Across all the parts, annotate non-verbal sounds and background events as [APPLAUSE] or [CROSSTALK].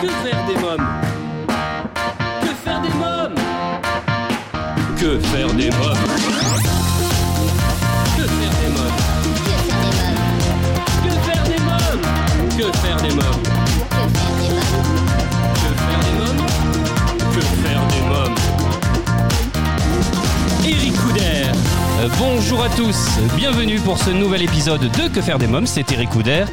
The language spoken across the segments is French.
Que faire des mômes Que faire des mômes Que faire des mômes Que faire des mômes Que faire des mômes Que faire des mômes Que faire des mômes Que faire des mômes Eric Couder. Bonjour à tous, bienvenue pour ce nouvel épisode de Que faire des mômes, c'est Eric Couder.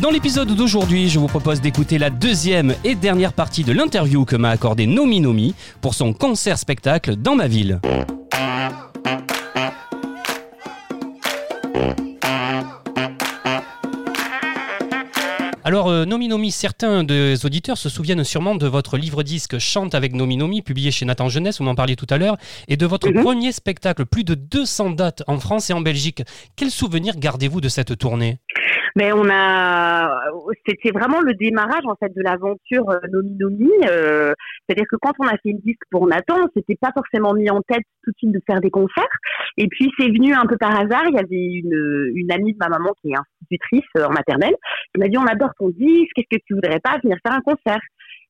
Dans l'épisode d'aujourd'hui, je vous propose d'écouter la deuxième et dernière partie de l'interview que m'a accordé Nomi Nomi pour son concert spectacle dans ma ville. Alors, euh, Nomi Nomi, certains des auditeurs se souviennent sûrement de votre livre-disque Chante avec Nomi Nomi, publié chez Nathan Jeunesse, vous m'en parliez tout à l'heure, et de votre Mhm. premier spectacle, plus de 200 dates en France et en Belgique. Quel souvenir gardez-vous de cette tournée? Mais on a, c'était vraiment le démarrage en fait de l'aventure euh, Nomi Nomi. euh, C'est-à-dire que quand on a fait le disque pour Nathan, on s'était pas forcément mis en tête tout de suite de faire des concerts. Et puis c'est venu un peu par hasard. Il y avait une, une amie de ma maman qui est institutrice euh, en maternelle qui m'a dit on adore ton disque, qu'est-ce que tu voudrais pas venir faire un concert?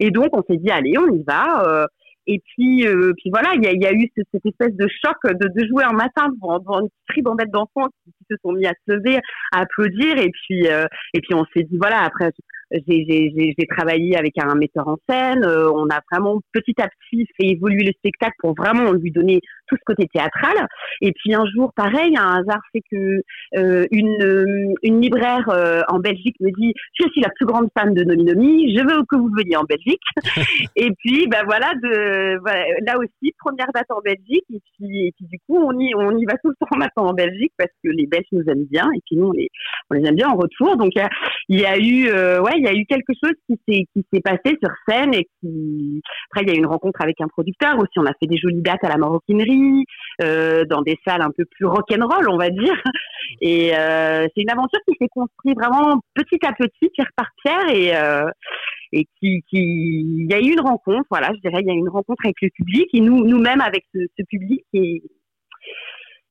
Et donc on s'est dit allez on y va. euh, et puis, euh, puis voilà, il y a, y a eu ce- cette espèce de choc de, de jouer un matin devant, une tribandette d'enfants qui, qui se sont mis à se lever, à applaudir. Et puis, et puis on s'est dit voilà. Après, j'ai- travaillé avec un metteur en scène. euh, on a vraiment petit à petit fait évoluer le spectacle pour vraiment lui donner tout ce côté théâtral. Et puis un jour, pareil, un hasard fait que euh, une, euh, une libraire en Belgique me dit je suis la plus grande fan de Nomi je veux que vous veniez en Belgique. [LAUGHS] et puis ben voilà, là aussi première date en Belgique. Et puis, du coup on y on y va tout le temps maintenant en Belgique parce que les Belges nous aiment bien et puis nous on les les aime bien en retour. Donc il y y a eu ouais il y a eu quelque chose qui s'est qui s'est passé sur scène et qui après il y a eu une rencontre avec un producteur aussi. On a fait des jolies dates à la maroquinerie euh, dans des salles un peu plus rock'n'roll on va dire. Et euh, c'est une aventure qui s'est construite vraiment petit à petit, pierre par pierre, et euh, et qui, qui, il y a eu une rencontre, voilà, je dirais, il y a eu une rencontre avec le public et nous, nous-mêmes avec ce, ce public et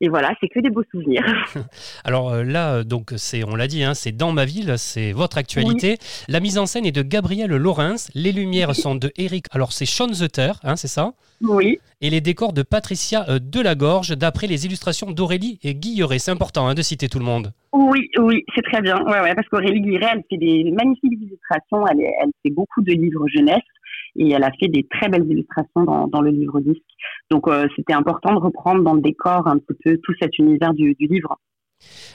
et voilà, c'est que des beaux souvenirs. [LAUGHS] [LAUGHS] Alors euh, là, euh, donc c'est, on l'a dit, hein, c'est dans ma ville, c'est votre actualité. La mise en scène est de Gabriel Laurens, les lumières sont de Eric. Alors c'est Sean Zutter, hein, c'est ça? Oui, Et les décors de Patricia euh, Delagorge, d'après les illustrations d'Aurélie et Guilleret. C'est important hein, de citer tout le monde. oui, oui, c'est très bien. Ouais, ouais, parce qu'Aurélie Guiret, elle fait des magnifiques illustrations, elle fait beaucoup de livres jeunesse et elle a fait des très belles illustrations dans, dans le livre disque. Donc euh, c'était important de reprendre dans le décor un petit peu tout cet univers du, du livre.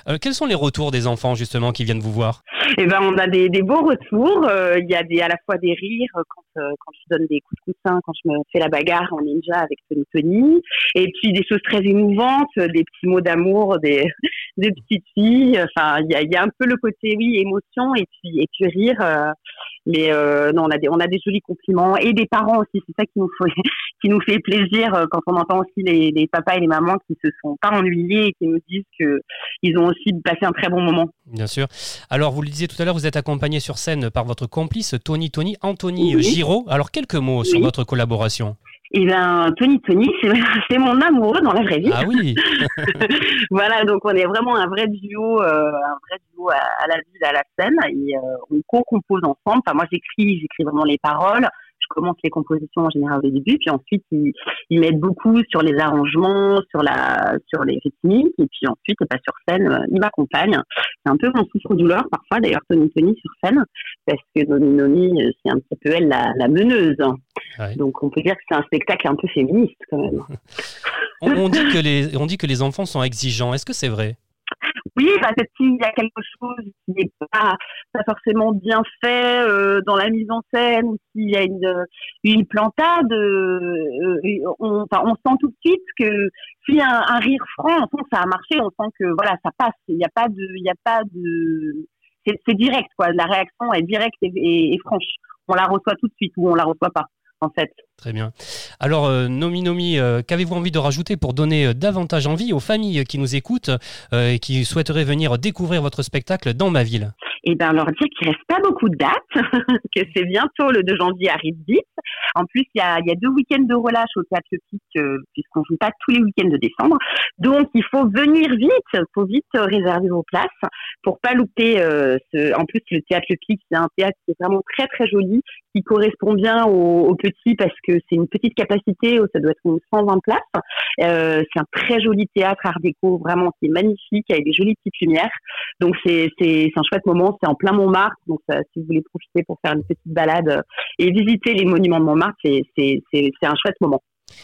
Euh, quels sont les retours des enfants justement qui viennent vous voir? Eh ben, on a des, des beaux retours. Euh, Il y a des, à la fois des rires quand, euh, quand je donne des coups de coussin, quand je me fais la bagarre en ninja avec Tony Tony, et puis des choses très émouvantes, des petits mots d'amour, des, des petites filles. Enfin, il y a, il y a un peu le côté oui émotion et puis et puis rire. euh, mais euh, non, on a des on a des jolis compliments et des parents aussi. C'est ça qui nous fait [LAUGHS] qui nous fait plaisir euh, quand on entend aussi les, les papas et les mamans qui se sont pas ennuyés et qui nous disent que ils ont aussi passé un très bon moment. Bien sûr. Alors vous le disiez tout à l'heure, vous êtes accompagné sur scène par votre complice Tony Tony, Anthony Oui. Giraud. Alors quelques mots sur votre collaboration. Et ben Tony Tony, c'est [LAUGHS] c'est mon amoureux dans la vraie vie. Ah oui [LAUGHS] voilà, donc on est vraiment un vrai duo, euh, un vrai duo à, à la ville, à la scène, et euh, on co-compose ensemble. Enfin, moi j'écris, j'écris vraiment les paroles. Je commence les compositions en général au début, puis ensuite il, il m'aide beaucoup sur les arrangements, sur la, sur les rythmiques, et puis ensuite, et pas sur scène, euh, il m'accompagne. C'est un peu mon souffre-douleur parfois, d'ailleurs Tony Tony sur scène, parce que Noni Noni, euh, c'est un petit peu elle la, la meneuse. Ouais. Donc on peut dire que c'est un spectacle un peu féministe quand même. [LAUGHS] on, on dit que les, on dit que les enfants sont exigeants. Est-ce que c'est vrai? Oui, bah, peut-être qu'il y a quelque chose qui n'est pas, pas forcément bien fait euh, dans la mise en scène, ou s'il y a une, une plantade, euh, on, enfin, on sent tout de suite que s'il y a un, un rire franc, on sent que ça a marché, on sent que voilà, ça passe. Il n'y a pas de, il y a pas de, c'est c'est direct quoi. La réaction est directe et, et- et franche. On la reçoit tout de suite ou on la reçoit pas. En fait. Très bien. Alors, euh, Nomi Nomi, euh, qu'avez-vous envie de rajouter pour donner euh, davantage envie aux familles qui nous écoutent et qui souhaiteraient venir découvrir votre spectacle dans ma ville? Et ben leur dire qu'il reste pas beaucoup de dates, [LAUGHS] que c'est bientôt le 2 janvier arrive vite. En plus, il y a, deux week-ends de relâche au Théâtre puisqu'on joue pas tous les week-ends de décembre. Donc, il faut venir vite, il faut vite réserver vos places pour pas louper. En plus, le Théâtre Pic, c'est un théâtre qui est vraiment très très joli, qui correspond bien aux, petits parce que c'est une petite capacité, ça doit être une 120 places. Euh, c'est un très joli théâtre art déco, vraiment qui est magnifique avec des jolies petites lumières. Donc c'est c'est un chouette moment, c'est en plein Montmartre. Donc si vous voulez profiter pour faire une petite balade et visiter les monuments de Montmartre, c'est c'est c'est un chouette moment.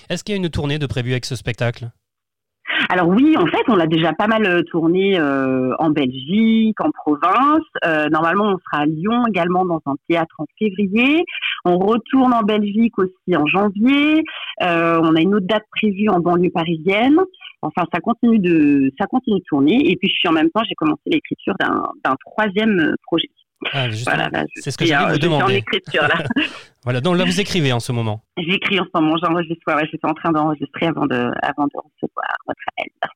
Est-ce qu'il y a une tournée de prévu avec ce spectacle? Alors oui, en fait, on l'a déjà pas mal euh, tourné euh, en Belgique, en province. Euh, normalement, on sera à Lyon également dans un théâtre en février. On retourne en Belgique aussi en janvier. on a une autre date prévue en banlieue parisienne. Enfin, ça continue de ça continue de tourner. Et puis, je suis en même temps, j'ai commencé l'écriture d'un troisième projet. Ah, c'est ce que j'ai vous demander. en écriture là. [LAUGHS] voilà, donc là vous écrivez en ce moment. J'écris en ce moment, j'enregistre. Ouais, j'étais en train d'enregistrer avant de, avant de recevoir votre aide.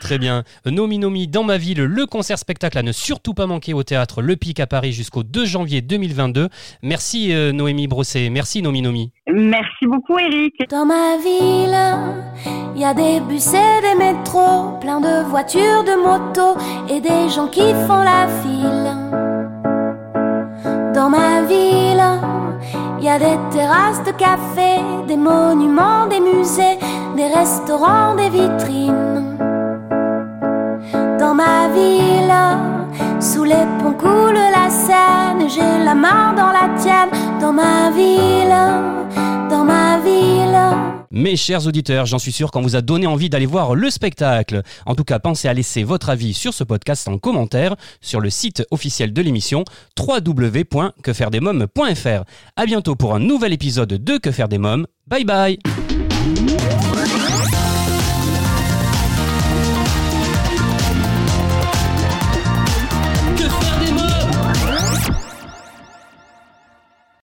Très bien. Nomi Nomi dans ma ville, le concert spectacle à ne surtout pas manquer au théâtre Le Pic à Paris jusqu'au 2 janvier 2022. Merci euh, Noémie Brosset, merci Nomi Nomi. Merci beaucoup Eric. Dans ma ville, il y a des bus et des métros, plein de voitures, de motos et des gens qui font la file. Dans ma ville, il y a des terrasses de café, des monuments, des musées, des restaurants, des vitrines. Mes chers auditeurs, j'en suis sûr qu'on vous a donné envie d'aller voir le spectacle. En tout cas, pensez à laisser votre avis sur ce podcast en commentaire sur le site officiel de l'émission www.quefairedesmoms.fr. À bientôt pour un nouvel épisode de Que faire des mômes. Bye bye